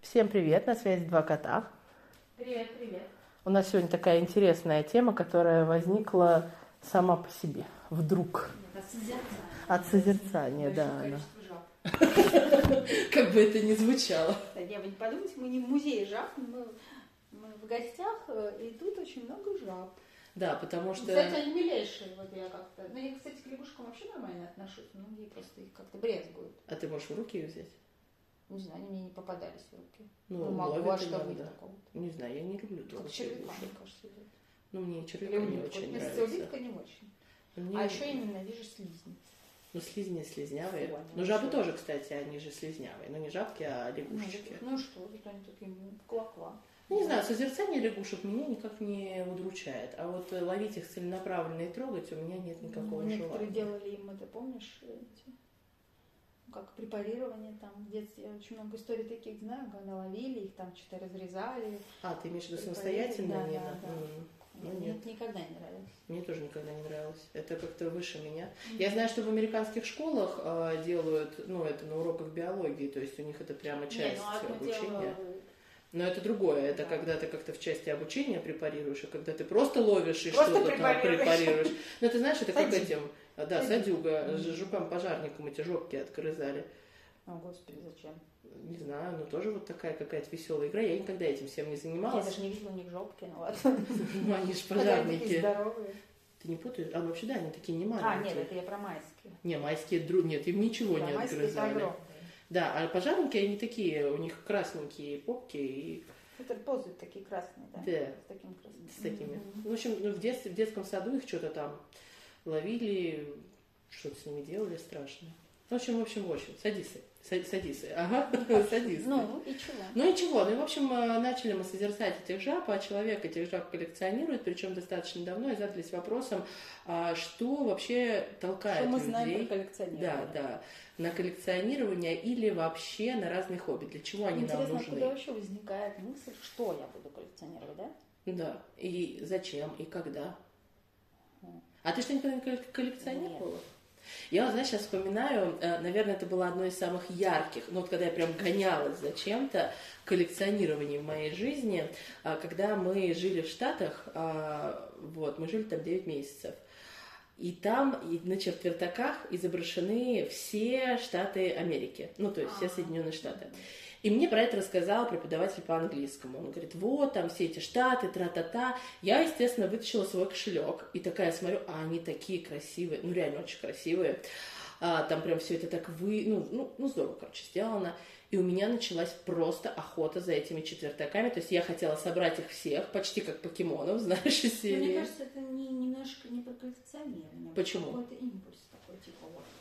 Всем привет, на связи два кота. Привет, привет. У нас сегодня такая интересная тема, которая возникла сама по себе, вдруг. Нет, от созерцания. От созерцания, да. Как бы это ни звучало. Кстати, вы не подумайте, мы не в музее жаб, мы, мы в гостях, э, и тут очень много жаб. Да, потому что... Кстати, они милейшие, вот я как-то... Ну, я, кстати, к лягушкам вообще нормально отношусь, многие просто их как-то брезгуют. А ты можешь в руки ее взять? Не знаю, они мне не попадались в руки. Ну, Ну, могу, а что вы такого? Не знаю, я не люблю Как трогать червяка, мне кажется, идет. Ну, мне червяка не очень нравится. улитка не очень. Мне- А еще я ненавижу слизни. Ну, слизни слизнявые. Фу, Ну, жабы тоже, кстати, они же слизнявые. Ну, не жабки, а лягушечки. Ну, что, вот они такие м, кла-кла. Ну, Не знаю, созерцание лягушек меня никак не удручает. А вот э, ловить их целенаправленно и трогать у меня нет никакого Ну, Некоторые желания. делали им это, помнишь, эти, ну, как препарирование там в детстве. Я очень много историй таких знаю, когда ловили, их там что-то разрезали. А, ты имеешь в виду самостоятельно? да, не да, да. М, Ну, нет. никогда не нравилось. Мне тоже никогда не нравилось. Это как-то выше меня. Я знаю, что в американских школах э, делают, ну, это на уроках биологии, то есть у них это прямо Не, часть ну одно обучения. дело, Но это другое. Это Да. когда ты как-то в части обучения препарируешь, а когда ты просто ловишь и что-то там препарируешь. препарируешь. Ну, ты знаешь, это как Садюга. Этим, да, Садюга. ж- жукам-пожарникам эти жопки открызали. О, господи, зачем? Не знаю, ну тоже вот такая какая-то веселая игра. Я никогда этим всем не Я занималась. даже не видела у них жопки, ну ладно. Ну, они же пожарники. здоровые. Ты не путаешь? А вообще, да, они такие не А, маленькие. нет, это я про майские. Не, майские дру... Нет, им ничего Да, не отгрызали. Да, а пожарники, они такие, у них красненькие попки и Это ползают такие красные, да? Да. С таким красным. с такими. Мгм. В общем, ну, в, детстве, в детском саду их что-то там ловили, что-то с ними делали страшное. В общем, в общем, в общем, садисы. Са- Садисы, ага, садисы. Ну, и чего? Ну и чего? Ну и, в общем, э, начали мы созерцать этих жаб, а человек этих жаб коллекционирует, причем достаточно давно, и задались вопросом, а что вообще толкает Что мы людей... знаем про коллекционирование? Да, да, на коллекционирование или вообще на разные хобби. Для чего они Интересно, нам нужны? вообще возникает мысль, что я буду коллекционировать, да? Да, и зачем, и когда. А ты что-нибудь не коллек- коллекционировала? Я, вот, знаешь, сейчас вспоминаю, э, наверное, это было одно из самых ярких, ну, вот когда я прям гонялась за чем-то, коллекционирование в моей жизни, а, когда мы жили в Штатах, а, вот, мы жили там 9 месяцев, и там и на четвертаках изображены все штаты Америки, ну, то есть все А. Соединенные Штаты. И мне про это рассказал преподаватель по английскому. Он говорит, вот там все эти штаты, тра-та-та. Я, естественно, вытащила свой кошелек и такая смотрю, а они такие красивые, ну реально очень красивые. А, там прям все это так вы, ну, ну, ну здорово, короче, сделано. И у меня началась просто охота за этими четвертаками. То есть я хотела собрать их всех, почти как покемонов, знаешь, из Ну, серии. Мне кажется, это не, немножко не про коллекционирование. Почему? Какой-то импульс.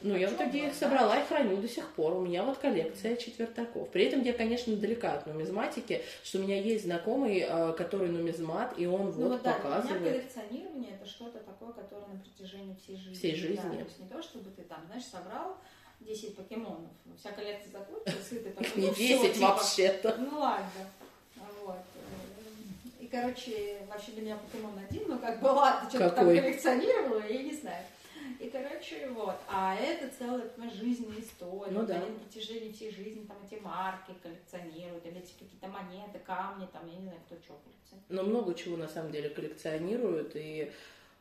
Ну, я в итоге их собрала и храню до сих пор. У меня вот коллекция четвертаков. При этом я, конечно, далека от нумизматики, что у меня есть знакомый, э, который нумизмат, и он Ну вот вот да, для меня показывает. коллекционирование это что-то такое, которое на протяжении всей жизни. Всей Да, жизни. то есть не то, чтобы ты там, знаешь, собрал 10 покемонов, вся коллекция закончилась, и ты такой, не ну, всё, 10 типа, вообще-то. Ну ладно. Вот. И, короче, вообще для меня покемон один, ну как бы ладно, что-то там коллекционировала, я не знаю. И, короче, вот. А это целая, понимаешь, жизненная история. Ну Вот да. Они на протяжении всей жизни там эти марки коллекционируют, или эти какие-то монеты, камни, там, я не знаю, кто что коллекционирует. Но много чего на самом деле коллекционируют. И,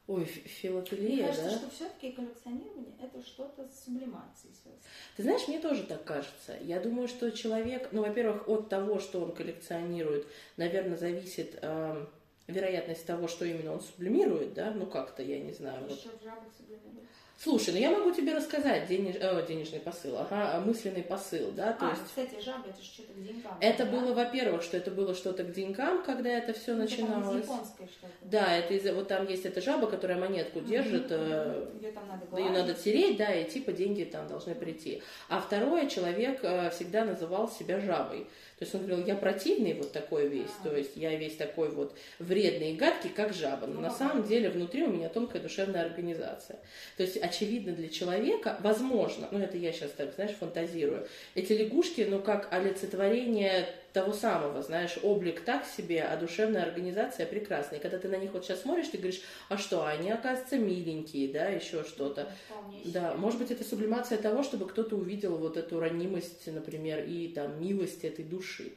ой, фи- Мне филателия, кажется, да? что все-таки коллекционирование это что-то с сублимацией связано. Ты знаешь, мне тоже так кажется. Я думаю, что человек, ну, во-первых, от того, что он коллекционирует, наверное, зависит эм, вероятность того, что именно он сублимирует, да, ну как-то, я не знаю. вот. В жабах сублимируют. Слушай, ну я могу тебе рассказать денеж... э, денежный посыл, ага, мысленный посыл, да, то а, есть кстати, жаба это же что-то к деньгам. это да? было, во-первых, что это было что-то к деньгам, когда это все Ну, это, из начиналось. японской что-то. Да, это из вот там есть эта жаба, которая монетку держит, э, Ее там надо ее гладить. надо тереть, да, и типа деньги там должны прийти. А второе, человек э, всегда называл себя жабой. То есть он говорил, я противный вот такой весь, А. то есть я весь такой вот вредный и гадкий, как жаба. Но Ну, на самом деле внутри у меня тонкая душевная организация. То есть очевидно для человека, возможно, ну это я сейчас так, знаешь, фантазирую, эти лягушки, ну как олицетворение того самого, знаешь, облик так себе, а душевная организация прекрасная. И когда ты на них вот сейчас смотришь, ты говоришь, а что, они, оказывается, миленькие, да, еще что-то. Вполне Да, может быть, это сублимация того, чтобы кто-то увидел вот эту ранимость, например, и там милость этой души.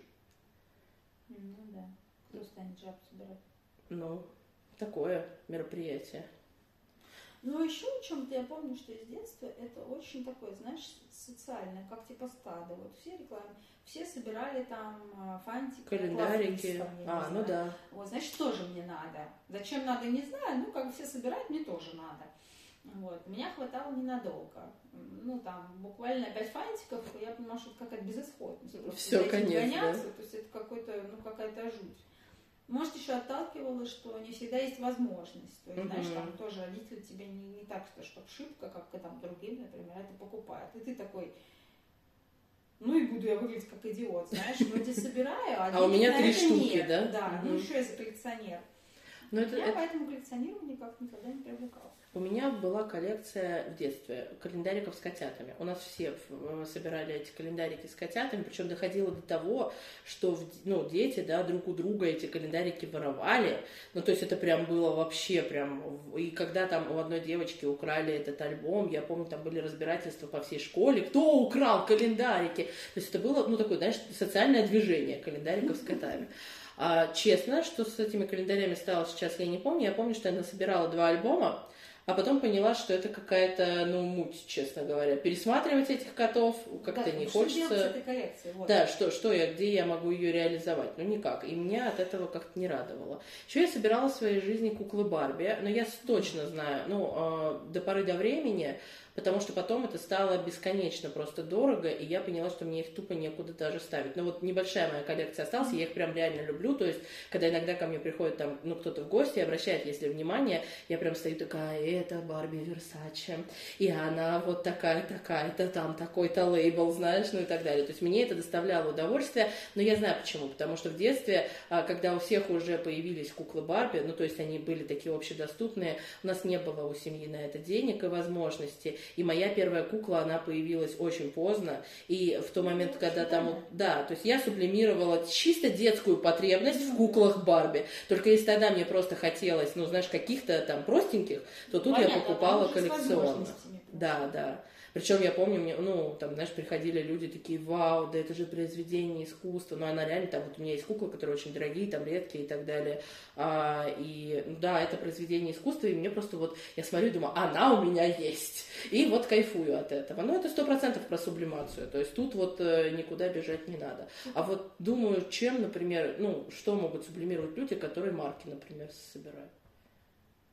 Ну да. Кто станет жаб собирать? Ну, такое мероприятие. Ну, еще о чем-то я помню, что из детства это очень такое, знаешь, социальное, как типа стадо. Вот все рекламы, все собирали там а, фантики, Календарики. я А, ну да. Вот, значит, тоже мне надо. Зачем надо, не знаю, ну, как все собирают, мне тоже надо. Вот. Меня хватало ненадолго. Ну, там, буквально пять фантиков, и я понимала, что это какая-то безысходность. Этим конец, гоняться, То есть это какой-то, ну, какая-то жуть. Может, еще отталкивало, что не всегда есть возможность. То есть, знаешь, там тоже родители тебе не, не так, что, что шибко, как и там другим, например, это покупают. И ты такой, ну и буду я выглядеть как идиот, знаешь, вроде собираю, а, А у меня три штуки, нет. да? Да, ну Мгм. еще я за коллекционер. Ну, это, я это- поэтому коллекционирование никак никогда не привлекала. У меня была коллекция в детстве календариков с котятами. У нас все э, собирали эти календарики с котятами, причем доходило до того, что ну, дети да, друг у друга эти календарики воровали. Ну, то есть это прям было вообще прям... И когда там у одной девочки украли этот альбом, я помню, там были разбирательства по всей школе, кто украл календарики. То есть это было, ну, такое, знаешь, социальное движение календариков с котами. А, честно, что с этими календарями стало сейчас, я не помню. Я помню, что я насобирала два альбома, а потом поняла, что это какая-то, ну, муть, честно говоря. Пересматривать этих котов как-то Да, не что хочется. с этой коллекцией? Вот. Да, что, что я, где я могу ее реализовать? Ну, никак. И меня от этого как-то не радовало. Еще я собирала в своей жизни куклы Барби, но я точно знаю, ну, э, до поры до времени, потому что потом это стало бесконечно просто дорого, и я поняла, что мне их тупо некуда даже ставить. Но вот небольшая моя коллекция осталась, я их прям реально люблю, то есть, когда иногда ко мне приходит там, ну, кто-то в гости обращает, если внимание, я прям стою такая, это Барби Версаче, и она вот такая, такая-то, там такой-то лейбл, знаешь, ну и так далее. То есть мне это доставляло удовольствие, но я знаю почему, потому что в детстве, а, когда у всех уже появились куклы Барби, ну то есть они были такие общедоступные, у нас не было у семьи на это денег и возможностей, и моя первая кукла, она появилась очень поздно, и в тот момент, когда там, да, то есть я сублимировала чисто детскую потребность в куклах Барби, только если тогда мне просто хотелось, ну знаешь, каких-то там простеньких, то тут я Понятно, покупала там уже с коллекционно. Да, да. Причем я помню, мне, ну, там, знаешь, приходили люди такие, вау, да это же произведение искусства. Ну, она реально, там, вот у меня есть куклы, которые очень дорогие, там, редкие и так далее. А, и, ну, да, это произведение искусства, и мне просто вот, я смотрю и думаю, она у меня есть. И вот кайфую от этого. Ну, это сто процентов про сублимацию. То есть тут вот э, никуда бежать не надо. А вот думаю, чем, например, ну, что могут сублимировать люди, которые марки, например, собирают?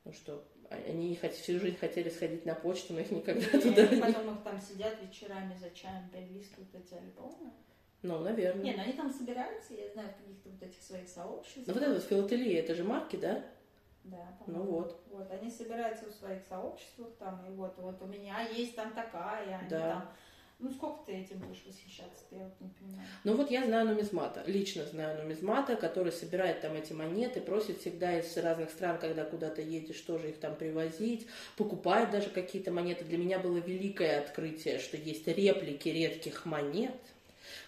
Ну что, они хот- всю жизнь хотели сходить на почту, но их никогда И туда не... потом их там сидят вечерами за чаем, перелистывают эти альбомы. Ну, наверное. Не, ну они там собираются, я знаю, в каких-то вот этих своих сообществах. Ну, вот это вот филателия, это же марки, да? Да, Ну вот. Вот, они собираются в своих сообществах там, и вот, вот у меня есть там такая, они Да. там... Ну, сколько ты этим будешь восхищаться, я вот не понимаю. Ну вот я знаю нумизмата, лично знаю нумизмата, который собирает там эти монеты, просит всегда из разных стран, когда куда-то едешь, тоже их там привозить, покупает даже какие-то монеты. Для меня было великое открытие, что есть реплики редких монет,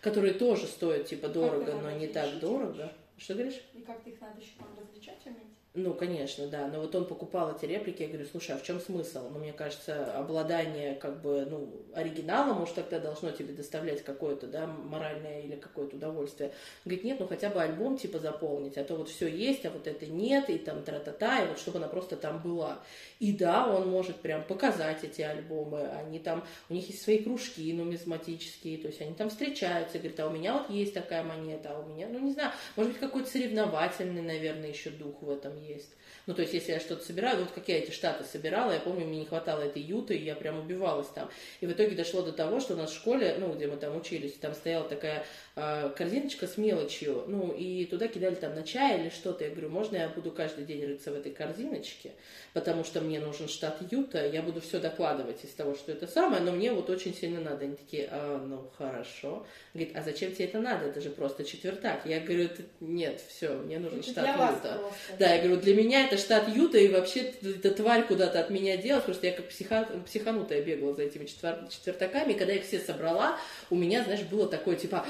которые тоже стоят типа дорого, но не так дорого. Что говоришь? И как-то их надо еще там различать уметь? Ну, конечно, да. Но вот он покупал эти реплики, я говорю, слушай, а в чем смысл? Ну, мне кажется, обладание как бы, ну, оригиналом уж тогда должно тебе доставлять какое-то, да, моральное или какое-то удовольствие. Говорит, нет, ну хотя бы альбом типа заполнить, а то вот все есть, а вот это нет, и там тра-та-та, и вот чтобы она просто там была. И да, он может прям показать эти альбомы, они там, у них есть свои кружки нумизматические, то есть они там встречаются, и говорят, а у меня вот есть такая монета, а у меня, ну не знаю, может быть какой-то соревновательный, наверное, еще дух в этом есть. Ну, то есть, если я что-то собираю, вот как я эти штаты собирала, я помню, мне не хватало этой юты, и я прям убивалась там. И в итоге дошло до того, что у нас в школе, ну, где мы там учились, там стояла такая э, корзиночка с мелочью, ну, и туда кидали там на чай или что-то. Я говорю, можно я буду каждый день рыться в этой корзиночке, потому что мне нужен штат юта, я буду все докладывать из того, что это самое, но мне вот очень сильно надо. Они такие, а, ну, хорошо. Говорит, а зачем тебе это надо? Это же просто четвертак. Я говорю, «Это- нет, все, мне нужен Это штат юта. просто. Да, я говорю, для меня это штат Юта, и вообще эта тварь куда-то от меня делась, потому что я как психа... психанутая бегала за этими четвер... четвертаками, и когда их все собрала, у меня, знаешь, было такое, типа,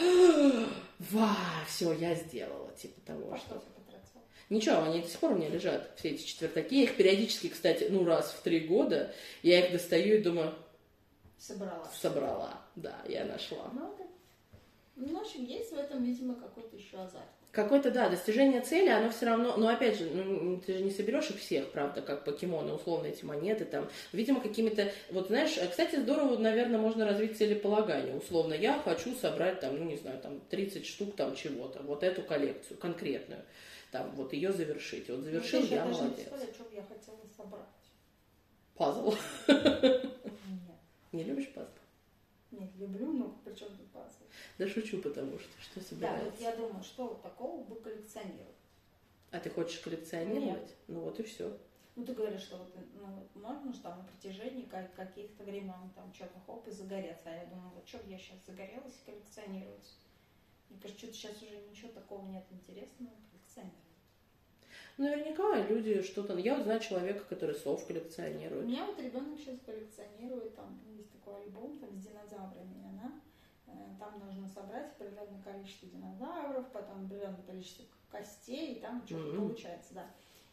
ва, все, я сделала, типа того, А что... Ничего, они до сих пор у меня лежат, все эти четвертаки. Я их периодически, кстати, ну, раз в три года, я их достаю и думаю, Собрала. собрала. Да, я нашла. Ну, в общем, есть в этом, видимо, какой-то еще азарт. Какое-то, да, достижение цели, оно все равно, но опять же, ну, ты же не соберешь их всех, правда, как покемоны, условно, эти монеты там. Видимо, какими-то, вот знаешь, кстати, здорово, наверное, можно развить целеполагание. Условно, я хочу собрать там, ну, не знаю, там 30 штук там чего-то, вот эту коллекцию конкретную, там, вот ее завершить. Вот завершил, ну, я даже молодец. Не что я хотела собрать. Пазл. Нет. Не любишь пазл? Нет, люблю, но при чем тут? Да шучу, потому что что Да, собирается. вот я думаю, что вот такого бы коллекционировать. А ты хочешь коллекционировать? Ну вот и все. Ну, ты говоришь, что вот, ну, можно же там на протяжении ка- каких-то времен там что-то хоп и загореться. А я думаю, вот что бы я сейчас загорелась и коллекционировать. Мне кажется, что-то сейчас уже ничего такого нет интересного коллекционировать. Наверняка люди что-то... Я вот знаю человека, который сов У коллекционирует. меня вот ребенок сейчас коллекционирует, там есть такой альбом там, с динозаврами, и она, там нужно собрать определенное количество динозавров, потом определенное количество костей, и там что-то Мгм. получается, да.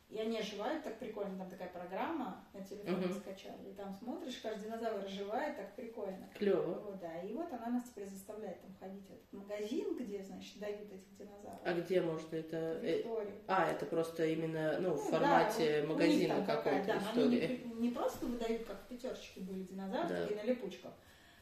И они оживают так прикольно, там такая программа на телефоне Мгм. скачали, и там смотришь, каждый динозавр оживает так прикольно. Клево. Вот, да, и вот она нас теперь заставляет там ходить в этот магазин, где, значит, дают этих динозавров. А где можно это... э, Виктория. А, это просто именно, ну, в Ну, формате да, у магазина какой-то да, истории. Они не, не просто выдают, как в пятерочке были динозавры, Да. такие на липучках.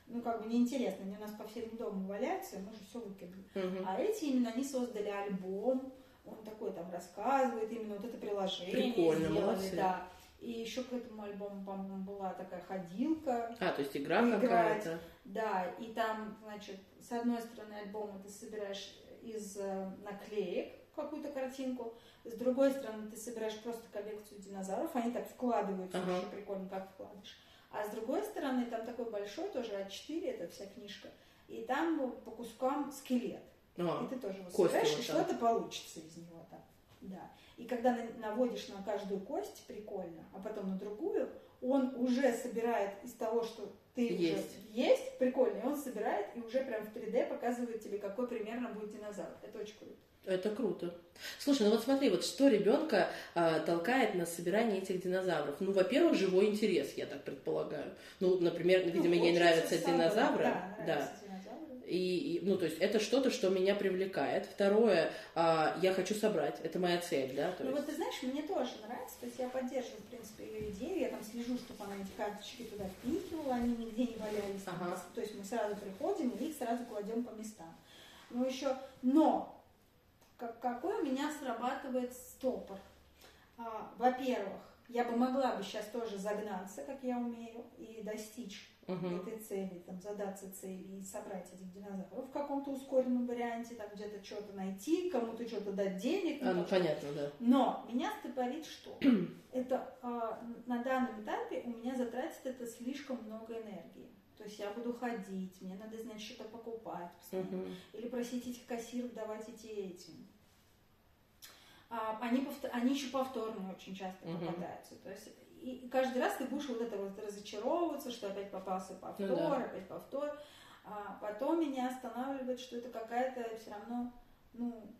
Ну, как бы неинтересно, они у нас по всем дому валяются, мы же все выкинули. Мгм. А эти именно, они создали альбом, он такой там рассказывает, именно вот это приложение Прикольно, сделали, молодцы. да. И еще к этому альбому, по-моему, была такая ходилка, А, то есть игра Играть. какая-то. да, и там, значит, с одной стороны альбома ты собираешь из э, наклеек какую-то картинку, с другой стороны ты собираешь просто коллекцию динозавров, они так вкладываются, Ага. очень прикольно, как вкладываешь. А с другой стороны там такой большой, тоже А4, это вся книжка, и там ну, по кускам скелет. И А, ты тоже собираешь, вот и что-то получится из него там. Да. И когда на- наводишь на каждую кость, прикольно, а потом на другую, он уже собирает из того, что ты Есть. уже есть, прикольно, и он собирает и уже прям в 3D показывает тебе, какой примерно будет динозавр. Это очень круто. Это круто. Слушай, ну вот смотри, вот что ребенка а, толкает на собирание этих динозавров? Ну, во-первых, живой интерес, я так предполагаю. Ну, например, видимо, Ну, ей хочется нравятся динозавры. Да, да. нравятся динозавры. И, и, ну, то есть это что-то, что меня привлекает. Второе, а, я хочу собрать. Это моя цель, да? Ну есть... вот ты знаешь, мне тоже нравится, то есть я поддерживаю, в принципе, ее идею, я там слежу, чтобы она эти карточки туда впихивала, они нигде не валялись. Ага. То есть мы сразу приходим и их сразу кладем по местам. Ну еще, но как, какой у меня срабатывает стопор? А, во-первых, я бы могла бы сейчас тоже загнаться, как я умею, и достичь Мгм. этой цели, там, задаться цели и собрать этих динозавров в каком-то ускоренном варианте, там где-то что-то найти, кому-то что-то дать денег. А, ну, там, понятно, да. но меня стопорит что? Это а, на данном этапе у меня затратит это слишком много энергии. То есть я буду ходить, мне надо, знать, что-то покупать постоянно. Мгм. Или просить этих кассиров давать эти эти. А, они, повтор- они еще повторные очень часто Мгм. попадаются. То есть и каждый раз ты будешь вот это вот разочаровываться, что опять попался повтор, Ну да. опять повтор. А потом меня останавливает, что это какая-то все равно, ну,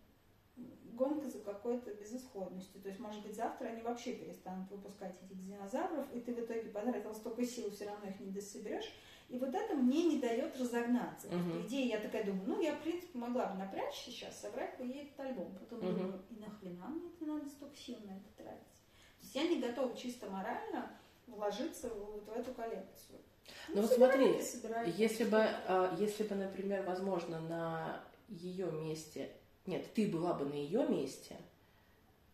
гонка за какой-то безысходностью. То есть, может быть, завтра они вообще перестанут выпускать этих динозавров, и ты в итоге потратил столько сил, все равно их не дособерешь. И вот это мне не дает разогнаться. Мгм. По идее, я такая думаю, ну, я, в принципе, могла бы напрячься сейчас, собрать бы ей этот альбом. Потом Мгм. думаю, и нахрена мне это надо столько сил на это тратить? То есть я не готова чисто морально вложиться вот в эту коллекцию. Ну вот собирай смотри. Если бы, а, если бы, например, возможно, на ее месте, нет, ты была бы на ее месте,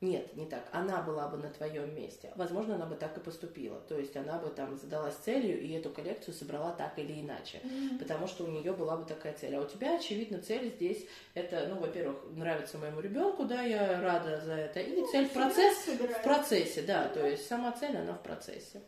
нет, не так, она была бы на твоем месте, возможно, она бы так и поступила. То есть она бы там задалась целью и эту коллекцию собрала так или иначе. Мгм. Потому что у нее была бы такая цель. А у тебя, очевидно, цель здесь это, ну, во-первых, нравится моему ребенку, да, я рада за это. И Ну, цель собирай, процесс собирай. в процессе, да, то есть сама цель, она в процессе.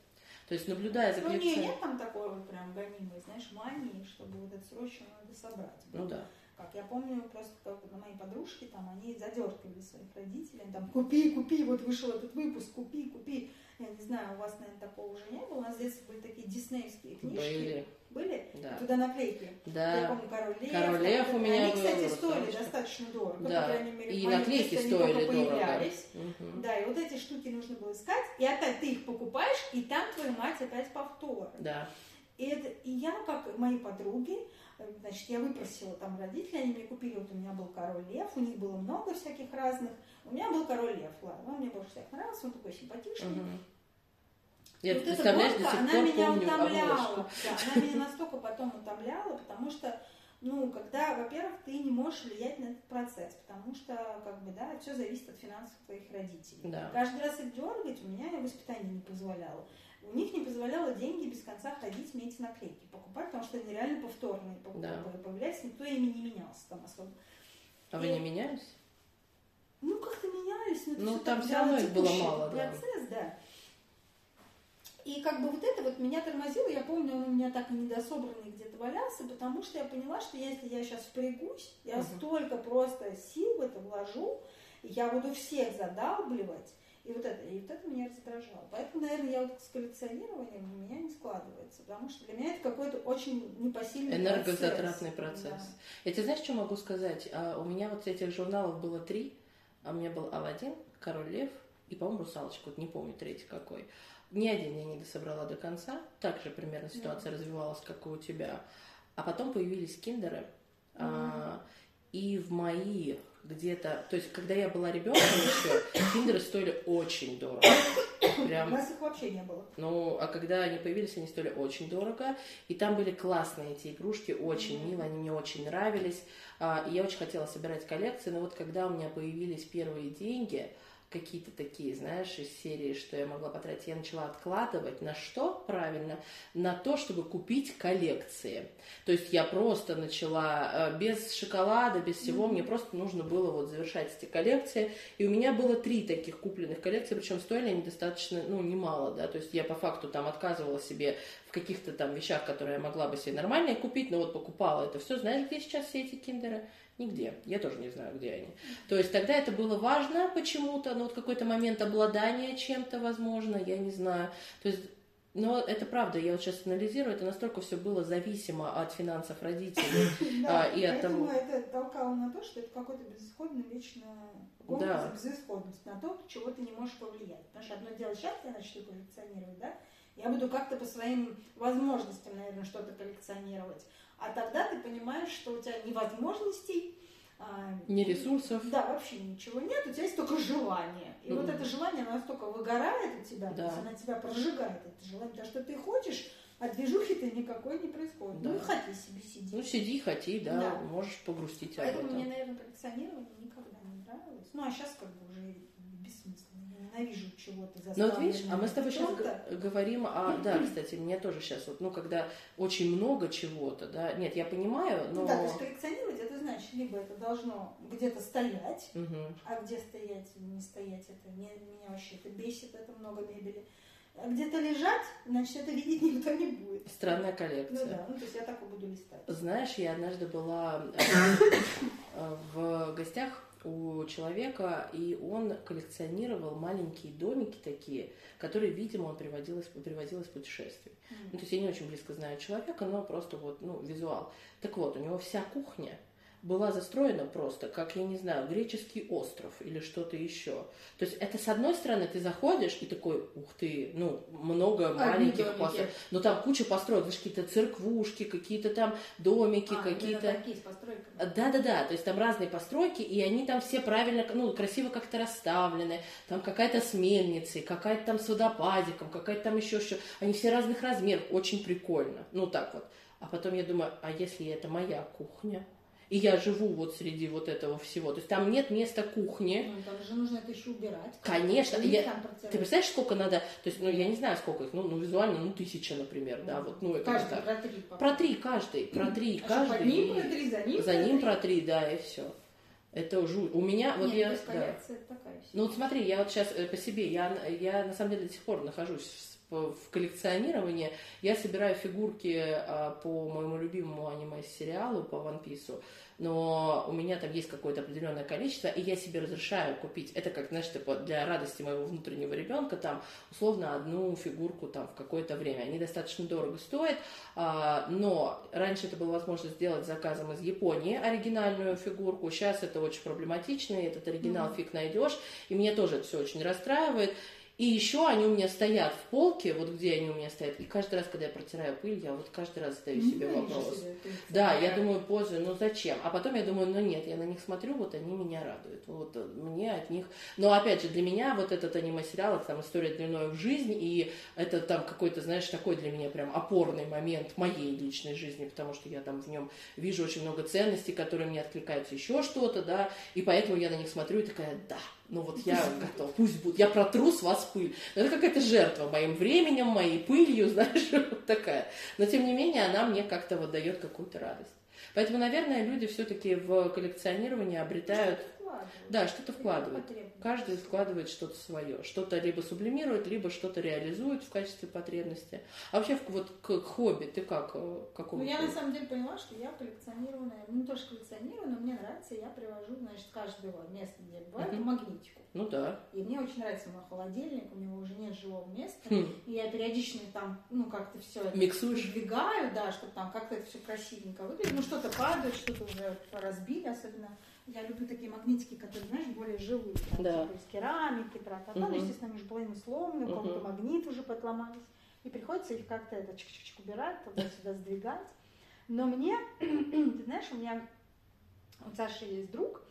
То есть наблюдая за Ну, у нее коллекционером. нет там такой вот прям гонимой, знаешь, мании, чтобы вот это срочно надо собрать. Ну да. Как я помню, просто как на мои подружки, там, они задергивали своих родителей, там, купи, купи, вот вышел этот выпуск, купи, купи. Я не знаю, у вас, наверное, такого уже не было. У нас в детстве были такие диснеевские книжки. Были, Были? да. Туда наклейки. Я Да. помню, Король Лев. Король Лев у меня Они, был, кстати, стоили Русалочка. достаточно дорого. Да. По крайней мере, И наклейки стоили дорого. появлялись. Мгм. Да, и вот эти штуки нужно было искать. И опять ты их покупаешь, и там твою мать опять повтор. Да. И, это, и я, как мои подруги, э, значит, я выпросила там родителей, они мне купили, вот у меня был король лев, у них было много всяких разных. У меня был король лев, ладно, он мне больше всех нравился, он такой симпатичный. Угу. Я, вот эта гонка, она меня утомляла. Да, она меня настолько потом утомляла, потому что ну, когда, во-первых, ты не можешь влиять на этот процесс, потому что, как бы, да, все зависит от финансов твоих родителей. Да. Каждый раз их дергать у меня воспитание не позволяло. У них не позволяло деньги без конца ходить, мне эти наклейки покупать, потому что они реально повторные да. появляются, никто ими не менялся там особо. А вы не менялись? Ну, как-то менялись, но ну, все там все равно их было мало, процесс, да. да. И как бы вот это вот меня тормозило, я помню, он у меня так и недособранный где-то валялся, потому что я поняла, что если я сейчас впрягусь, я угу. столько просто сил в это вложу, я буду всех задалбливать, и вот это, и вот это меня раздражало. Поэтому, наверное, я вот с коллекционированием у меня не складывается, потому что для меня это какой-то очень непосильный Энергозатратный процесс. процесс. Да. Я тебе знаешь, что могу сказать? А, у меня вот этих журналов было три, а у меня был Алладин, Король Лев и, по-моему, Русалочка, вот не помню третий какой. Ни один я не дособрала до конца. Так же примерно ситуация mm. развивалась, как и у тебя. А потом появились киндеры. Mm. А, и в мои где-то... То есть, когда я была ребенком еще, киндеры стоили очень дорого. Прям, У нас их вообще не было. Ну, а когда они появились, они стоили очень дорого. И там были классные эти игрушки, очень mm-hmm. милые, они мне очень нравились. А, и я очень хотела собирать коллекции, но вот когда у меня появились первые деньги, какие-то такие, знаешь, из серии, что я могла потратить, я начала откладывать на что правильно? На то, чтобы купить коллекции. То есть я просто начала э, без шоколада, без всего, mm-hmm. мне просто нужно было вот завершать эти коллекции. И у меня было три таких купленных коллекции, причем стоили они достаточно, ну, немало, да, то есть я по факту там отказывала себе в каких-то там вещах, которые я могла бы себе нормально купить, но вот покупала это все. Знаешь, где сейчас все эти киндеры? Нигде. Я тоже не знаю, где они. То есть тогда это было важно почему-то, ну вот какой-то момент обладания чем-то, возможно, я не знаю. То есть но это правда, я вот сейчас анализирую, это настолько все было зависимо от финансов родителей да, и от того. это толкало на то, что это какой-то безысходный вечно гонка да. за безысходность, на то, чего ты не можешь повлиять. Потому что одно дело сейчас я начну коллекционировать, да, я буду как-то по своим возможностям, наверное, что-то коллекционировать. А тогда ты понимаешь, что у тебя ни возможностей, а, ни ресурсов. Да, вообще ничего нет, у тебя есть только желание. И mm-hmm. вот это желание настолько выгорает у тебя, да. то есть она тебя прожигает, это желание, потому что ты хочешь, а движухи-то никакой не происходит. Да. Ну и хоти себе сиди. Ну сиди, хоти, да, да. можешь погрустить Поэтому об этом. мне, наверное, коллекционирование никогда не нравилось. Ну а сейчас как бы уже ненавижу чего-то Ну вот видишь, а мы с тобой сейчас говорим о... Да, кстати, мне тоже сейчас вот, ну, когда очень много чего-то, да, нет, я понимаю, но... Ну, да, то есть коллекционировать, это значит, либо это должно где-то стоять, угу. а где стоять не стоять, это не, меня вообще это бесит, это много мебели. А где-то лежать, значит, это видеть никто не будет. Странная коллекция. Ну да, ну то есть я так и буду листать. Знаешь, я однажды была э, в гостях у человека, и он коллекционировал маленькие домики такие, которые, видимо, он приводил из, приводил из путешествий. Mm-hmm. Ну, то есть я не очень близко знаю человека, но просто вот, ну, визуал. Так вот, у него вся кухня – была застроена просто, как, я не знаю, греческий остров или что-то еще. То есть это с одной стороны ты заходишь и такой, ух ты, ну, много маленьких построек. Но там куча построек, знаешь, какие-то церквушки, какие-то там домики, а, какие-то... Да-да-да, то есть там разные постройки, и они там все правильно, ну, красиво как-то расставлены. Там какая-то с мельницей, какая-то там с водопадиком, какая-то там еще что. Они все разных размеров, очень прикольно. Ну, так вот. А потом я думаю, а если это моя кухня? И я живу вот среди вот этого всего. То есть там нет места кухни. Ну, там же нужно это еще убирать. Конечно. Я... Ты представляешь, сколько надо? То есть, ну, я не знаю, сколько их, ну, ну визуально, ну, тысяча, например, да, вот, ну, это каждый так. протри. Протри каждый, протри а каждый. Под ним протри, за ним За ним протри, да, и все. Это жуть. У меня вот Нет, я. Да. Такая ну вот смотри, я вот сейчас э, по себе, я, я на самом деле до сих пор нахожусь в коллекционировании. Я собираю фигурки а, по моему любимому аниме-сериалу, по One Piece но у меня там есть какое-то определенное количество, и я себе разрешаю купить. Это как, знаешь, типа для радости моего внутреннего ребенка, там, условно, одну фигурку там в какое-то время. Они достаточно дорого стоят, а, но раньше это было возможно сделать заказом из Японии оригинальную фигурку, сейчас это очень проблематично, и этот оригинал mm-hmm. фиг найдешь, и мне тоже это все очень расстраивает. И еще они у меня стоят в полке, вот где они у меня стоят. И каждый раз, когда я протираю пыль, я вот каждый раз задаю себе Ну, вопрос. себе, Да, я думаю, позже, ну зачем? А потом я думаю, ну нет, я на них смотрю, вот они меня радуют. Вот э, мне от них... Но опять же, для меня вот этот аниме-сериал, это там история длиной в жизнь, и это там какой-то, знаешь, такой для меня прям опорный момент моей личной жизни, потому что я там в нем вижу очень много ценностей, которые мне откликаются, еще что-то, да, и поэтому я на них смотрю и такая, да, ну вот я готова, пусть будет, я протру с вас пыль. Но это какая-то жертва моим временем, моей пылью, знаешь, вот такая. Но тем не менее она мне как-то вот дает какую-то радость. Поэтому, наверное, люди все-таки в коллекционировании обретают, Вкладывают. да, что-то. Потребность. Каждый вкладывает что-то свое, что-то либо сублимирует, либо что-то реализует в качестве потребности. А вообще вот к, к хобби ты как, э, к какому? Ну, я на самом деле поняла, что я коллекционированная, ну, не то, что коллекционирую, но мне нравится, я привожу, значит, каждого места, где бываю, Мгм. магнитику. Ну да. И мне очень нравится мой холодильник, у него уже нет живого места. Хм. И я периодично там, ну, как-то все Миксуешь? выдвигаю, да, чтобы там как-то это все красивенько выглядит. Ну, что-то падает, что-то уже разбили, особенно. Я люблю такие магнитики, которые, знаешь, более живые. Там, Да. типа из керамики, тра Ну, Мгм. естественно, они же половина сломаны, у кого-то Мгм. магнит уже подломались. И приходится их как-то это чик-чик-чик убирать, туда-сюда сдвигать. Но мне, ты знаешь, у меня у Саши есть друг,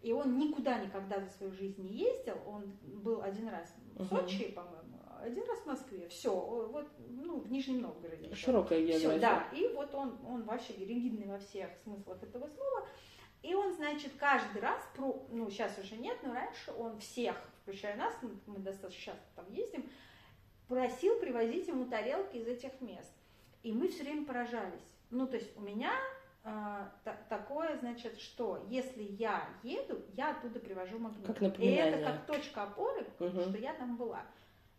и он никуда никогда за свою жизнь не ездил. Он был один раз в. Сочи, по-моему, один раз в Москве. Все, вот, ну, в Нижнем Новгороде. Широкая география. да. И вот он, он вообще ригидный во всех смыслах этого слова. И он, значит, каждый раз, про, ну, сейчас уже нет, но раньше он всех, включая нас, мы, мы достаточно часто там ездим, просил привозить ему тарелки из этих мест. И мы все время поражались. Ну, то есть у меня та- такое, значит, что если я еду, я оттуда привожу магнит. Как И напоминание. это как точка опоры, Мгм. что я там была.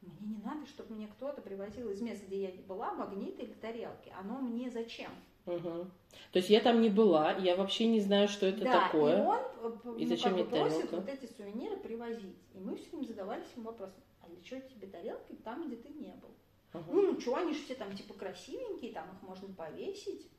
Мне не надо, чтобы мне кто-то привозил из мест, где я не была, магниты или тарелки. Оно мне зачем? Мгм. То есть я там не была, я вообще не знаю, что это да, такое. и он э, И ну, зачем мне просит тарелка? вот эти сувениры привозить. И мы все время задавались ему вопросом, а для чего тебе тарелки там, где ты не был? Ага. Ну, ну что, они же все там типа красивенькие, там их можно повесить.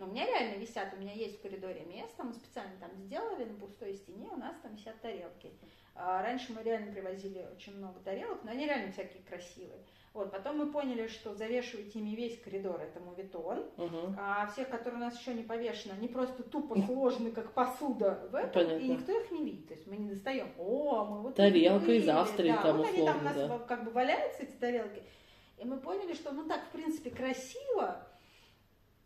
Но у меня реально висят, у меня есть в коридоре место, мы специально там сделали на пустой стене, у нас там висят тарелки. А раньше мы реально привозили очень много тарелок, но они реально всякие красивые. Вот, потом мы поняли, что завешивать ими весь коридор это мувитон, Мгм. а всех, которые у нас еще не повешены, они просто тупо сложены, как посуда в этом, Понятно. и никто их не видит. То есть мы не достаем. О, мы вот Тарелка из увидели». Австрии да, там вот они там у условно, нас как бы валяются, эти тарелки. И мы поняли, что ну так, в принципе, красиво,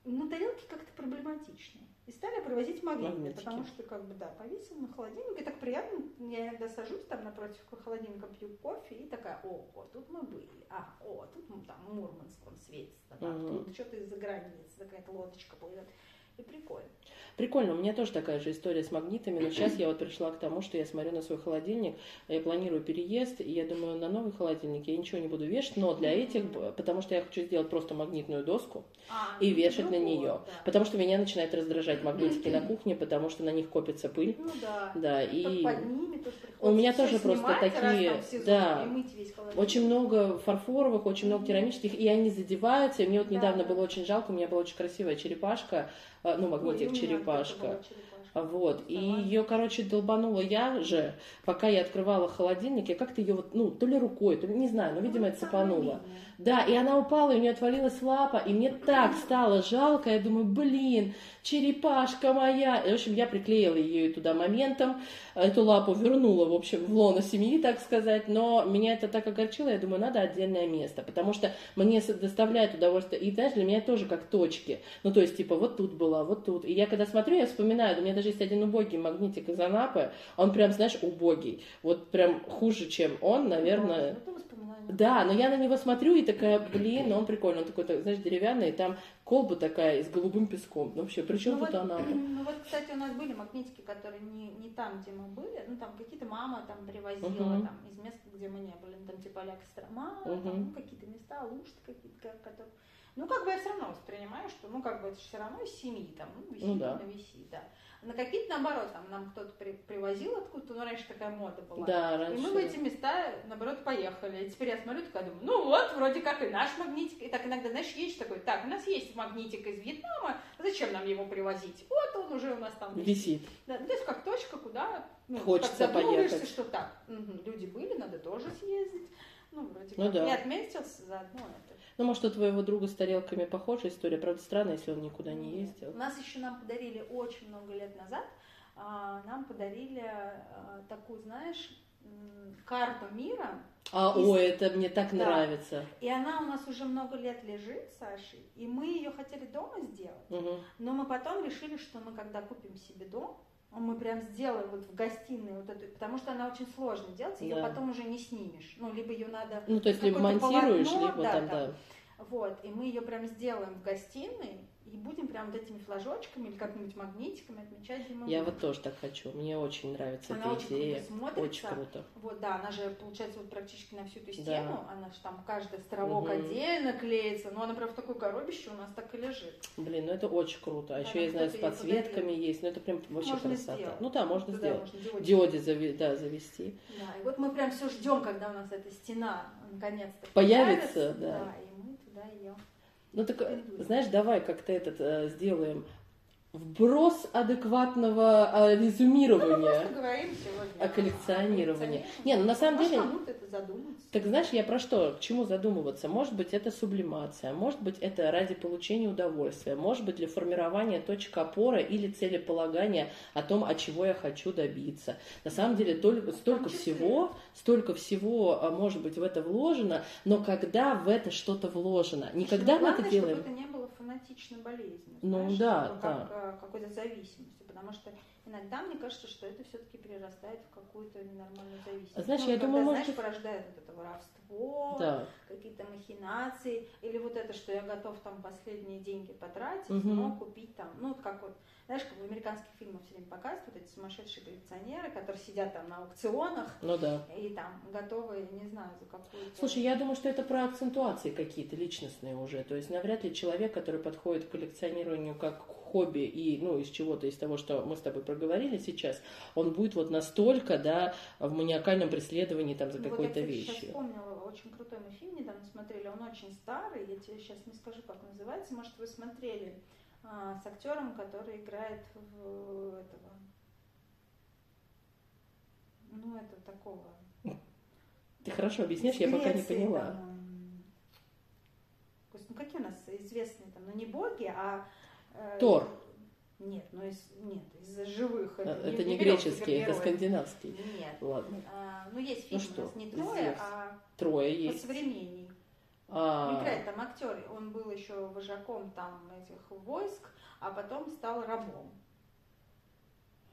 но тарелки как-то проблематичны. И стали привозить магниты, Магнитики. потому что, как бы, да, повесил на холодильник, и так приятно, я иногда сажусь там напротив холодильника, пью кофе, и такая, о, вот тут мы были, а, о, тут ну, там Мурманск, он светится, там, Мгм. тут что-то из-за границы, какая-то лодочка плывет, и прикольно. Прикольно, у меня тоже такая же история с магнитами, но сейчас я вот пришла к тому, что я смотрю на свой холодильник, я планирую переезд, и я думаю, на новый холодильник я ничего не буду вешать, но для этих, потому что я хочу сделать просто магнитную доску А, и ну, вешать на нее, да. потому что меня начинает раздражать магнитики на кухне, потому что на них копится пыль, Ну да. да, и ними У меня тоже просто такие, сезон да. Очень много фарфоровых, очень много керамических, и они задеваются. И мне вот Да, недавно да. было очень жалко, у меня была очень красивая черепашка, ну, Ой, магнитик и у меня черепашка. черепашка. Вот, и Сама. ее, короче, долбанула я же, пока я открывала холодильник, я как-то ее вот, ну, то ли рукой, то ли, не знаю, но, видимо, Ну, это самое цепануло. видное. Да, и она упала, и у нее отвалилась лапа, и мне так стало жалко, я думаю, блин, черепашка моя. И, в общем, я приклеила ее туда моментом, эту лапу вернула, в общем, в лоно семьи, так сказать, но меня это так огорчило, я думаю, надо отдельное место, потому что мне доставляет удовольствие, и знаешь, для меня тоже как точки, ну, то есть, типа, вот тут была, вот тут, и я когда смотрю, я вспоминаю, у меня даже есть один убогий магнитик из Анапы, он прям, знаешь, убогий, вот прям хуже, чем он, наверное. Да, но я на него смотрю и такая, блин, он прикольный, он такой, так, знаешь, деревянный, и там колба такая с голубым песком. Ну, вообще, при чем ну, тут вот, она? ну вот, кстати, у нас были магнитики, которые не, не там, где мы были, ну там какие-то мама там привозила Мгм. там из мест, где мы не были, ну, там типа Ля Кострома, Мгм. там, ну, какие-то места, Лужты какие-то, ка- которые... Ну, как бы я все равно воспринимаю, что, ну, как бы это все равно из семьи, там, ну, висит, Ну да. ну, висит, да. На какие-то, наоборот, там нам кто-то при, привозил откуда-то, ну, раньше такая мода была. Да, раньше. И мы в эти места, наоборот, поехали. И теперь я смотрю, такая думаю, ну вот, вроде как и наш магнитик. И так иногда, знаешь, есть такой, так, у нас есть магнитик из Вьетнама, зачем нам его привозить? Вот он уже у нас там висит. Да, ну, то есть как точка, куда ну, Хочется поехать. что так, угу, люди были, надо тоже съездить. Ну, вроде ну, как. Да. Не отметился заодно это. Ну, может, у твоего друга с тарелками похожая история. Правда, странно, если он никуда не ездил. У нас еще нам подарили очень много лет назад, а, нам подарили а, такую, знаешь, карту мира. А, из... ой, это мне так да. нравится. И она у нас уже много лет лежит, Сашей, и мы ее хотели дома сделать, угу. но мы потом решили, что мы когда купим себе дом, мы прям сделаем вот в гостиной вот эту, потому что она очень сложно делать, ее да. потом уже не снимешь. Ну, либо ее надо... Ну, то есть либо монтируешь, полотно, либо да, там, да. да. Вот, и мы ее прям сделаем в гостиной, и будем прям вот этими флажочками или как-нибудь магнитиками отмечать зимовую. Я вот тоже так хочу. Мне очень нравится она эта очень идея. Круто смотрится. Очень круто. Вот, да, она же получается вот практически на всю эту стену. Да. Она же там каждый островок угу. отдельно клеится. Но она прям в такой коробище у нас так и лежит. Блин, ну это очень круто. А да, еще я знаю, с подсветками есть. Ну это прям вообще можно красота. Сделать. Ну да, можно Туда сделать. Можно диоди, диоди зави, да, завести. Да, и вот мы прям все ждем, когда у нас эта стена наконец-то появится. появится да. да. И мы туда ее ну так, знаешь, давай как-то этот э, сделаем вброс адекватного э, резюмирования ну, о коллекционировании. Не, ну на самом Может, деле... это задуматься. Так знаешь, я про что? К чему задумываться? Может быть, это сублимация, может быть, это ради получения удовольствия, может быть, для формирования точек опоры или целеполагания о том, от чего я хочу добиться. На самом деле, только, столько всего, столько всего, а, может быть, в это вложено, но когда в это что-то вложено, никогда ну, мы это делаем... Чтобы это не было фанатично болезненно. Ну знаешь, да, как, да. Как, какой-то зависимости, потому что иногда мне кажется, что это все-таки перерастает в какую-то ненормальную зависимость. Знаешь, ну, я когда, думаю, знаешь, может... порождает вот это воровство, да. какие-то махинации, или вот это, что я готов там последние деньги потратить, угу. но купить там, ну, как вот, знаешь, как в американских фильмах все время показывают, вот эти сумасшедшие коллекционеры, которые сидят там на аукционах, ну да. и там готовы, не знаю, за какую-то... Слушай, я думаю, что это про акцентуации какие-то личностные уже, то есть навряд ли человек, который подходит к коллекционированию как хобби и, ну, из чего-то, из того, что мы с тобой проговорили сейчас, он будет вот настолько, да, в маниакальном преследовании там за ну, какой-то вот я, вещью. сейчас вспомнила, очень крутой мы фильм недавно смотрели, он очень старый, я тебе сейчас не скажу, как называется, может, вы смотрели, а, с актером, который играет в этого, ну, это такого... Ты хорошо объясняешь, я пока не поняла. Там, ну, какие у нас известные там, ну, не боги, а Тор. Нет, ну из нет, из живых. Это, это не, не греческий, это скандинавский. Нет. Ладно. А, ну есть фильм ну, что? у нас не трое, а трое есть. Посовременней. А... Играет там актер, он был еще вожаком там этих войск, а потом стал рабом.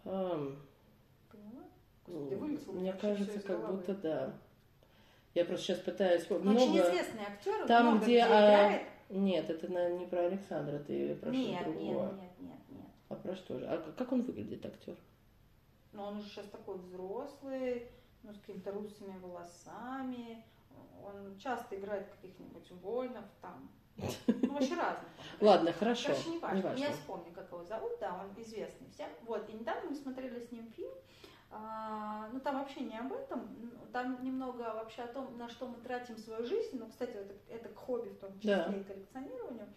Поняла? Господи, вылетел Мне кажется, как будто да. Я просто сейчас пытаюсь... Много... Очень известный актер, там, много где, где а... играет. Нет, это не про Александра, ты про нет, что-то другое. Нет, нет, нет, нет. А про что же? А как он выглядит, актер? Ну, он уже сейчас такой взрослый, ну, с какими-то русыми волосами. Он часто играет каких-нибудь воинов там. Ну, вообще разных. Ладно, хорошо. Короче, не важно. Я вспомню, как его зовут, да, он известный всем. Вот, и недавно мы смотрели с ним фильм, ну, там вообще не об этом, там немного вообще о том, на что мы тратим свою жизнь, ну, кстати, это, это к хобби в том числе да. и коллекционированию.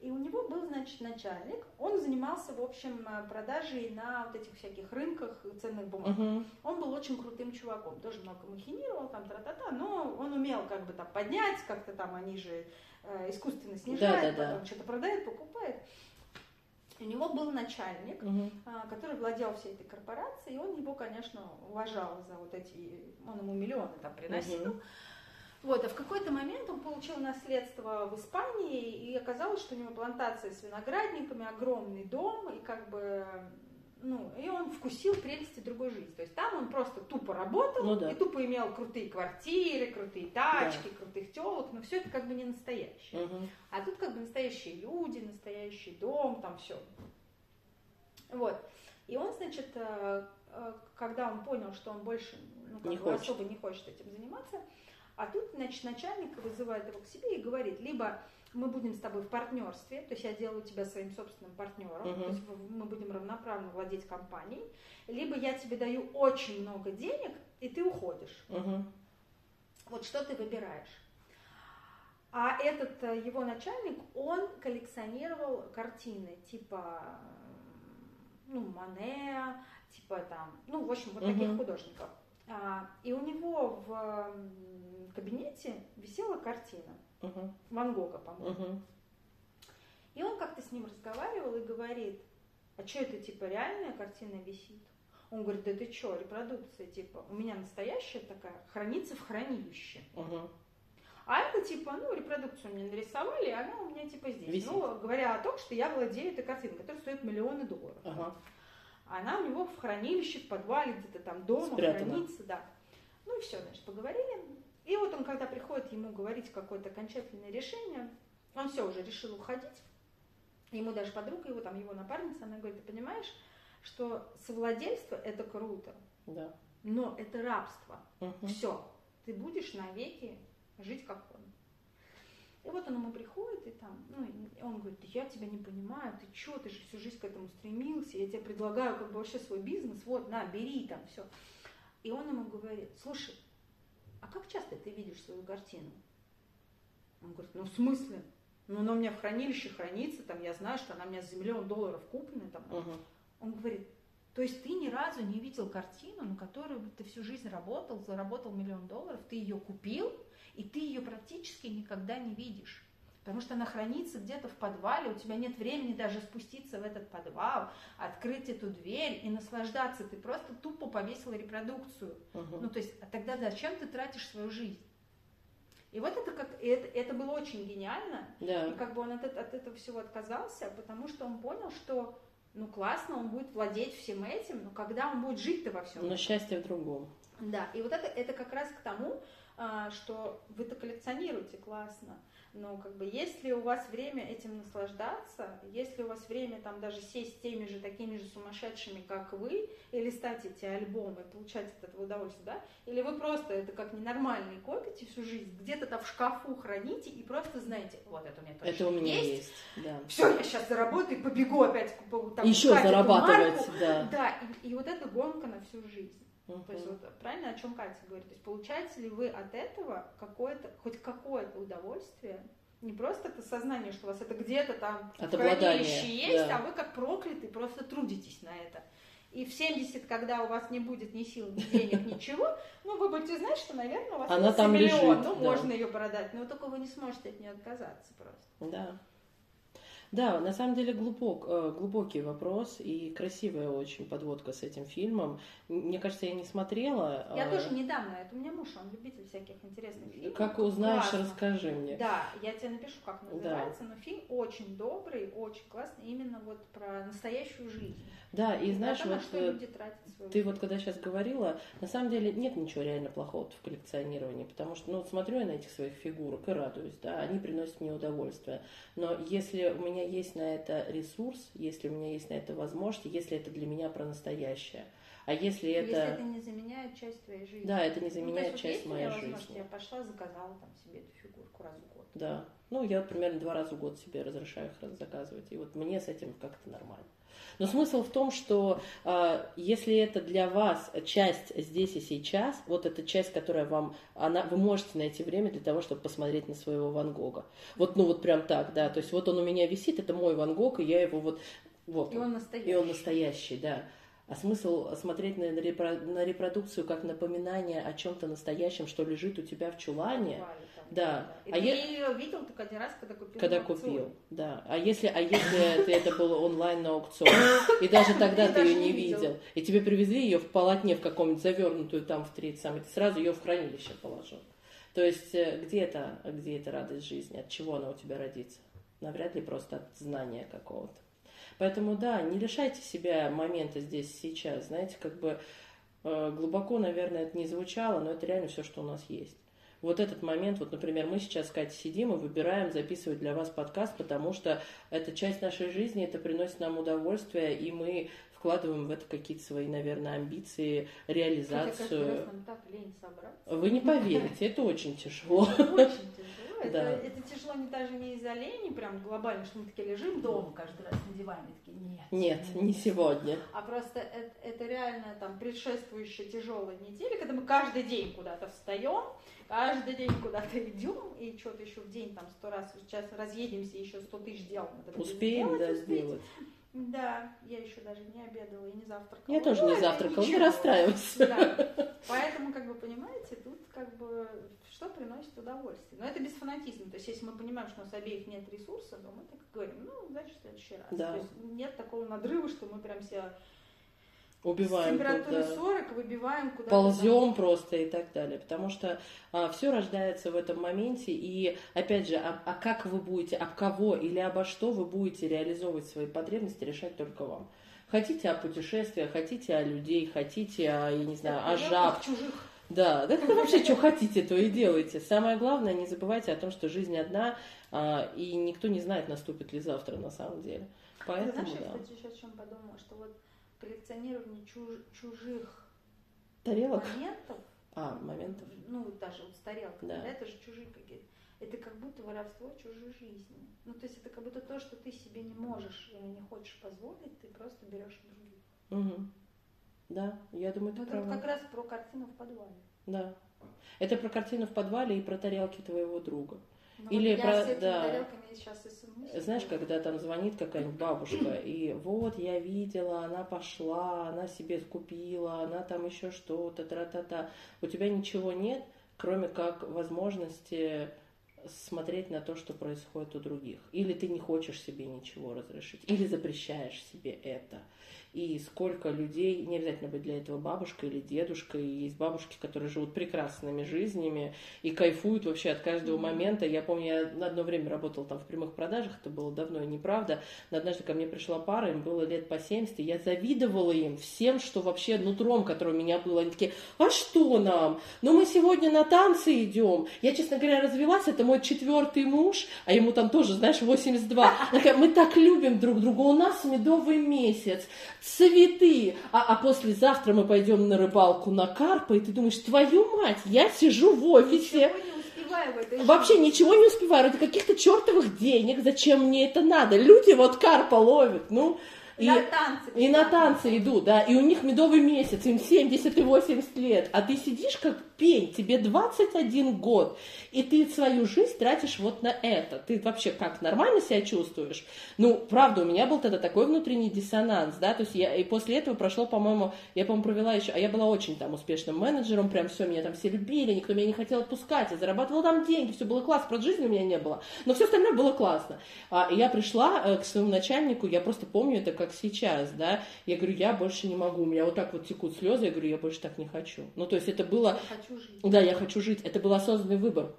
И у него был, значит, начальник, он занимался, в общем, продажей на вот этих всяких рынках ценных бумаг. Uh-huh. Он был очень крутым чуваком, тоже много махинировал, там, тра-та-та, но он умел как бы там поднять, как-то там они же э, искусственно снижают, да, да, потом да. что-то продает, покупает. У него был начальник, угу. который владел всей этой корпорацией, и он его, конечно, уважал за вот эти, он ему миллионы там приносил. Угу. Вот, а в какой-то момент он получил наследство в Испании, и оказалось, что у него плантация с виноградниками, огромный дом, и как бы, ну, и он вкусил прелести другой жизни. То есть там он просто тупо работал, ну, да. и тупо имел крутые квартиры, крутые тачки, да. крутых телок, но все это как бы не настоящее. Угу. А тут как бы настоящие люди, настоящий дом, там все. Вот. И он, значит, э, э, когда он понял, что он больше ну, как не бы хочет. особо не хочет этим заниматься, А тут, значит, начальник вызывает его к себе и говорит, либо мы будем с тобой в партнерстве, то есть я делаю тебя своим собственным партнером, uh-huh. то есть мы будем равноправно владеть компанией, либо я тебе даю очень много денег, и ты уходишь. Uh-huh. Вот что ты выбираешь. А этот э, его начальник, он коллекционировал картины типа ну, Мане, типа там, ну, в общем, вот uh-huh. таких художников. А, и у него в кабинете висела картина uh-huh. Ван Гога, по-моему. Uh-huh. И он как-то с ним разговаривал и говорит, а что это, типа, реальная картина висит? Он говорит, да ты что, репродукция, типа, у меня настоящая такая, хранится в хранилище. Uh-huh. А это типа, ну, репродукцию мне нарисовали, и она у меня типа здесь. Висит. Ну, говоря о том, что я владею этой картиной, которая стоит миллионы долларов. Ага. Она у него в хранилище, в подвале, где-то там дома Спрятана. хранится, да. Ну и все, значит, поговорили. И вот он, когда приходит ему говорить какое-то окончательное решение, он все уже решил уходить. Ему даже подруга его, там его напарница, она говорит, ты понимаешь, что совладельство это круто, да. но это рабство. Угу. Все, ты будешь навеки жить как он. И вот он ему приходит, и там, ну, и он говорит, я тебя не понимаю, ты что, ты же всю жизнь к этому стремился, я тебе предлагаю как бы вообще свой бизнес, вот, на, бери там все. И он ему говорит, слушай, а как часто ты видишь свою картину? Он говорит, ну в смысле? Ну она у меня в хранилище хранится, там я знаю, что она у меня за миллион долларов куплена. Там. Угу. Он говорит, то есть ты ни разу не видел картину, на которую ты всю жизнь работал, заработал миллион долларов, ты ее купил, и ты ее практически никогда не видишь. Потому что она хранится где-то в подвале, у тебя нет времени даже спуститься в этот подвал, открыть эту дверь и наслаждаться. Ты просто тупо повесила репродукцию. Угу. Ну, то есть, а тогда зачем ты тратишь свою жизнь? И вот это как это, это было очень гениально. Да. И как бы он от, от этого всего отказался, потому что он понял, что ну классно, он будет владеть всем этим, но когда он будет жить-то во всем. Но счастье в другом. Да, и вот это, это как раз к тому, а, что вы-то коллекционируете классно, но как бы если у вас время этим наслаждаться, если у вас время там даже сесть с теми же такими же сумасшедшими, как вы, и листать эти альбомы, получать от этого удовольствие, да, или вы просто это как ненормальный копите всю жизнь, где-то там в шкафу храните и просто знаете, вот это у меня точно Это у меня есть, есть да. Все, я сейчас заработаю побегу опять там, Еще зарабатывать, да. Да, и, и вот эта гонка на всю жизнь. Uh-huh. То есть вот правильно о чем Катя говорит. То есть получаете ли вы от этого какое-то, хоть какое-то удовольствие? Не просто это сознание, что у вас это где-то там от в хранилище есть, да. а вы как проклятый просто трудитесь на это. И в 70, когда у вас не будет ни сил, ни денег, ничего, ну, вы будете знать, что, наверное, у вас Она там миллион, лежит, ну, да. можно ее продать, но только вы не сможете от нее отказаться просто. Да. Да, на самом деле глубок, э, глубокий вопрос и красивая очень подводка с этим фильмом. Мне кажется, я не смотрела. Я а... тоже недавно, это у меня муж, он любитель всяких интересных фильмов. Как узнаешь, Классно. расскажи мне. Да, я тебе напишу, как называется, да. но фильм очень добрый, очень классный, именно вот про настоящую жизнь. Да, и знаешь, Это, вот э, ты вот когда сейчас говорила, на самом деле нет ничего реально плохого в коллекционировании, потому что, ну, смотрю я на этих своих фигурок и радуюсь, да, они приносят мне удовольствие. Но если у меня есть на это ресурс, если у меня есть на это возможность, если это для меня про настоящее, а если это... Если это не заменяет часть твоей жизни. Да, это не ну, заменяет ну, часть моей жизни. Я пошла, заказала там себе эту фигурку раз в год. Да. Ну, я примерно два раза в год себе разрешаю их заказывать. И вот мне с этим как-то нормально. Но смысл в том, что э, если это для вас часть здесь и сейчас, вот эта часть, которая вам, она, вы можете найти время для того, чтобы посмотреть на своего Ван Гога. Вот, ну вот прям так, да. То есть вот он у меня висит, это мой Ван Гог, и я его вот, вот. И он настоящий. И он настоящий, да. А смысл смотреть на, на репродукцию как напоминание о чем-то настоящем, что лежит у тебя в чулане. там, да. И а ты я... ее видел только один раз, когда купил. Когда купил, да. А если, а если это было онлайн на аукционе, и даже тогда ты ее не видел, и тебе привезли ее в полотне в каком-нибудь завернутую там в три самый, ты сразу ее в хранилище положил. То есть э, где это, где это радость жизни, от чего она у тебя родится? Навряд ли просто от знания какого-то. Поэтому, да, не лишайте себя момента здесь, сейчас. Знаете, как бы э, глубоко, наверное, это не звучало, но это реально все, что у нас есть. Вот этот момент, вот, например, мы сейчас с Катей сидим и выбираем записывать для вас подкаст, потому что это часть нашей жизни, это приносит нам удовольствие, и мы вкладываем в это какие-то свои, наверное, амбиции, реализацию. Хотя, так лень собраться. Вы не поверите, это очень тяжело. Очень тяжело. Это, это тяжело не даже не из-за лени, прям глобально, что мы такие лежим дома каждый раз на диване, такие, нет. Нет, не сегодня. А просто это, это реально там предшествующая тяжелая неделя, когда мы каждый день куда-то встаем, каждый день куда-то идем, и что-то еще в день там сто раз, сейчас разъедемся, еще сто тысяч дел надо Успеем, сделать, да, успеть. сделать. Да, я еще даже не обедала и не завтракала. Я тоже не завтракала, не расстраивайся. Да. Поэтому, как бы, понимаете, тут как бы что приносит удовольствие. Но это без фанатизма. То есть, если мы понимаем, что у нас обеих нет ресурса, то мы так говорим, ну, значит, в следующий раз. Да. То есть нет такого надрыва, что мы прям себя убиваем. С температурой да. 40 выбиваем куда-то. Ползем там. просто и так далее. Потому что а, все рождается в этом моменте. И опять же, а, а как вы будете, об кого или обо что вы будете реализовывать свои потребности, решать только вам. Хотите о путешествиях, хотите о людей, хотите о, я не знаю, о жаб. чужих. Да, да вообще что хотите, то и делайте. Самое главное, не забывайте о том, что жизнь одна, а, и никто не знает, наступит ли завтра на самом деле. Поэтому, Ты знаешь, да. я, кстати, еще о чем подумала, что вот коллекционирование чуж, чужих тарелок моментов, а моментов, ну даже вот с тарелками, да. да, это же чужие какие-то. Это как будто воровство чужой жизни. Ну, то есть это как будто то, что ты себе не можешь или не хочешь позволить, ты просто берешь у других. Угу. Да, я думаю, это вот как раз про картину в подвале. Да. Это про картину в подвале и про тарелки твоего друга. Ну, Или вот про, да. Знаешь, когда там звонит какая-нибудь бабушка, и вот я видела, она пошла, она себе купила, она там еще что-то, тра-та-та. У тебя ничего нет, кроме как возможности смотреть на то, что происходит у других. Или ты не хочешь себе ничего разрешить, или запрещаешь себе это и сколько людей, не обязательно быть для этого бабушкой или дедушкой, есть бабушки, которые живут прекрасными жизнями и кайфуют вообще от каждого момента. Я помню, я на одно время работала там в прямых продажах, это было давно и неправда, но однажды ко мне пришла пара, им было лет по 70, и я завидовала им всем, что вообще нутром, которое у меня было. Они такие, а что нам? Ну мы сегодня на танцы идем. Я, честно говоря, развелась, это мой четвертый муж, а ему там тоже, знаешь, 82. Мы так любим друг друга, у нас медовый месяц цветы, а, а послезавтра мы пойдем на рыбалку на карпа, и ты думаешь, твою мать, я сижу в офисе. Вообще ничего не успеваю, ради каких-то чертовых денег, зачем мне это надо? Люди вот карпа ловят, ну, и, на танцы. И на танцы идут, да, и у них медовый месяц, им 70 и 80 лет, а ты сидишь как пень, тебе 21 год, и ты свою жизнь тратишь вот на это. Ты вообще как, нормально себя чувствуешь? Ну, правда, у меня был тогда такой внутренний диссонанс, да, то есть я, и после этого прошло, по-моему, я, по-моему, провела еще, а я была очень там успешным менеджером, прям все, меня там все любили, никто меня не хотел отпускать, я зарабатывала там деньги, все было классно, просто жизни у меня не было, но все остальное было классно. А, и я пришла э, к своему начальнику, я просто помню это как сейчас, да, я говорю, я больше не могу, у меня вот так вот текут слезы, я говорю, я больше так не хочу. Ну, то есть это было... Я хочу жить. Да, я хочу жить. Это был осознанный выбор.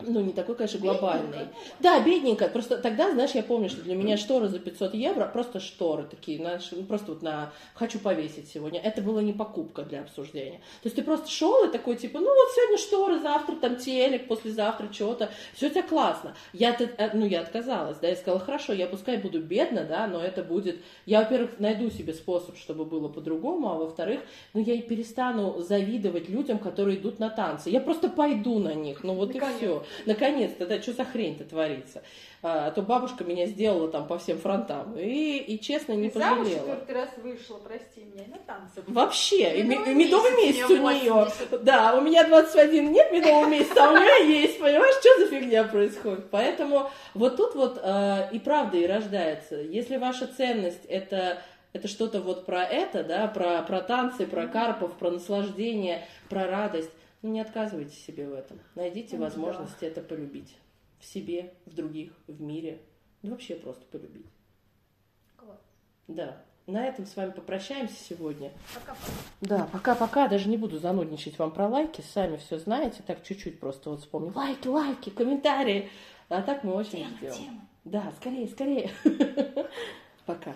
Ну, не такой, конечно, глобальный. Бедненько. Да, бедненько. Просто тогда, знаешь, я помню, что для меня шторы за 500 евро, просто шторы такие, знаешь, ну, просто вот на «хочу повесить сегодня». Это была не покупка для обсуждения. То есть ты просто шел и такой, типа, ну вот сегодня шторы, завтра там телек, послезавтра что-то. Все у тебя классно. Я, ну, я отказалась, да, я сказала, хорошо, я пускай буду бедна, да, но это будет... Я, во-первых, найду себе способ, чтобы было по-другому, а во-вторых, ну, я и перестану завидовать людям, которые идут на танцы. Я просто пойду на них, ну вот Наконец. и все. Наконец-то, да, что за хрень-то творится? А, то бабушка меня сделала там по всем фронтам. И, и честно, не Ты пожалела. Замуж ты раз вышла, прости меня, на танцы. Вообще, медовый, медовый месяц, месяц у нее. Да, у меня 21 нет медового месяца, а у нее есть, понимаешь, что за фигня происходит? Поэтому вот тут вот э, и правда и рождается. Если ваша ценность это это что-то вот про это, да, про, про танцы, про карпов, про наслаждение, про радость. Ну, не отказывайте себе в этом. Найдите ну, возможность да. это полюбить. В себе, в других, в мире. Ну, вообще просто полюбить. Класс. Да. На этом с вами попрощаемся сегодня. Пока-пока. Да, пока-пока. Даже не буду занудничать вам про лайки. Сами все знаете. Так чуть-чуть просто вот вспомню. Лайки, лайки, комментарии. А так мы очень тема, ждем. Тема. Да, скорее, скорее. Пока.